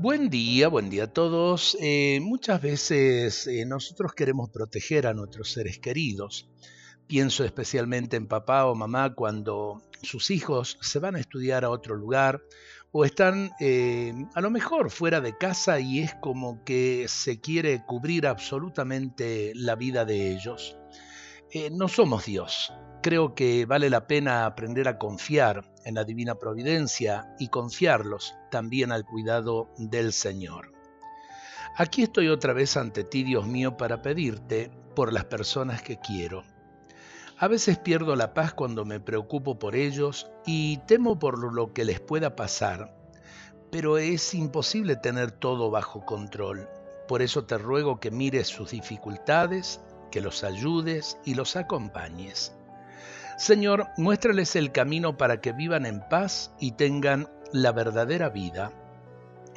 Buen día, buen día a todos. Eh, muchas veces eh, nosotros queremos proteger a nuestros seres queridos. Pienso especialmente en papá o mamá cuando sus hijos se van a estudiar a otro lugar o están eh, a lo mejor fuera de casa y es como que se quiere cubrir absolutamente la vida de ellos. no somos Dios, creo que vale la pena aprender a confiar en la divina providencia y confiarlos también al cuidado del Señor. Aquí estoy otra vez ante ti, Dios mío, para pedirte por las personas que quiero. A veces pierdo la paz cuando me preocupo por ellos y temo por lo que les pueda pasar, pero es imposible tener todo bajo control. Por eso te ruego que mires sus dificultades, que los ayudes y los acompañes. Señor, muéstrales el camino para que vivan en paz y tengan la verdadera vida.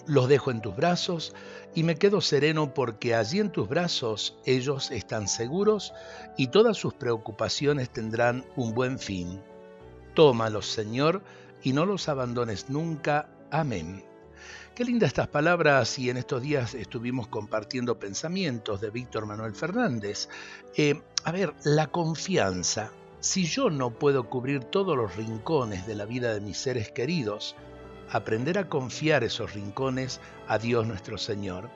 Los dejo en tus brazos y me quedo sereno porque allí en tus brazos ellos están seguros y todas sus preocupaciones tendrán un buen fin. Tómalos, Señor, y no los abandones nunca. Amén. Qué lindas estas palabras y en estos días estuvimos compartiendo pensamientos de Víctor Manuel Fernández. Eh, a ver, la confianza si yo no puedo cubrir todos los rincones de la vida de mis seres queridos, aprender a confiar esos rincones a Dios nuestro Señor.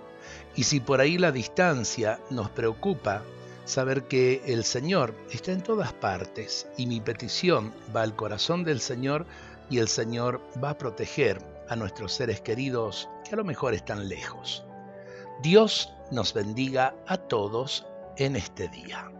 Y si por ahí la distancia nos preocupa, saber que el Señor está en todas partes y mi petición va al corazón del Señor y el Señor va a proteger a nuestros seres queridos que a lo mejor están lejos. Dios nos bendiga a todos en este día.